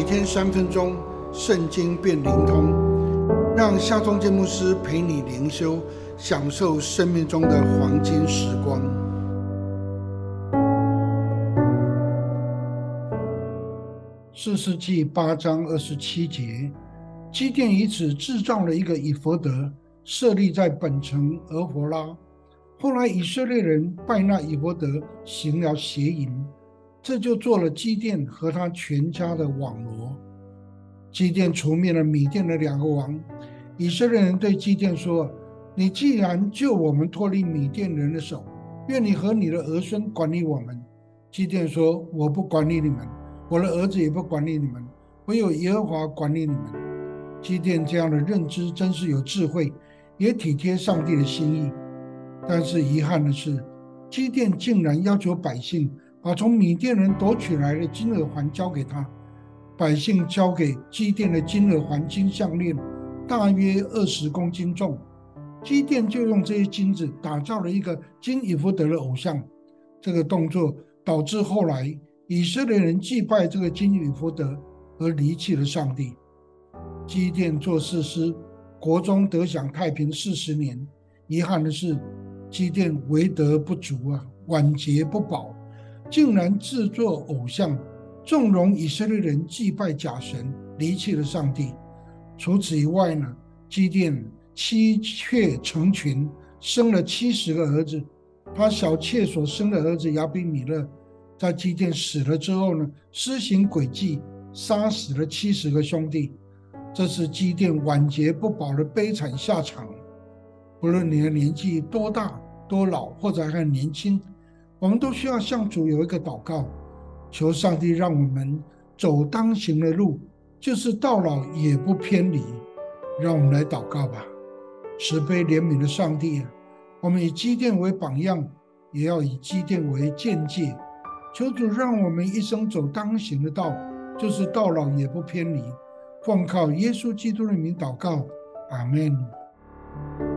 每天三分钟，圣经变灵通，让夏忠建牧师陪你灵修，享受生命中的黄金时光。四世纪八章二十七节，基甸以此制造了一个以弗德，设立在本城俄弗拉。后来以色列人拜那以弗德，行了邪淫。这就做了基甸和他全家的网罗。基甸除灭了米甸的两个王。以色列人对基甸说：“你既然救我们脱离米甸人的手，愿你和你的儿孙管理我们。”基甸说：“我不管理你们，我的儿子也不管理你们，唯有耶和华管理你们。”基甸这样的认知真是有智慧，也体贴上帝的心意。但是遗憾的是，基甸竟然要求百姓。把从米甸人夺取来的金耳环交给他，百姓交给基甸的金耳环金项链，大约二十公斤重。基甸就用这些金子打造了一个金以弗德的偶像。这个动作导致后来以色列人祭拜这个金以弗德而离弃了上帝。基甸做事师，国中得享太平四十年。遗憾的是，基甸为德不足啊，晚节不保。竟然制作偶像，纵容以色列人祭拜假神，离弃了上帝。除此以外呢，基甸妻妾成群，生了七十个儿子。他小妾所生的儿子亚比米勒，在基甸死了之后呢，施行诡计，杀死了七十个兄弟。这是基甸晚节不保的悲惨下场。不论你的年纪多大、多老，或者还年轻。我们都需要向主有一个祷告，求上帝让我们走当行的路，就是到老也不偏离。让我们来祷告吧，慈悲怜悯的上帝啊，我们以基甸为榜样，也要以基甸为见解。求主让我们一生走当行的道，就是到老也不偏离。奉靠耶稣基督的名祷告，阿门。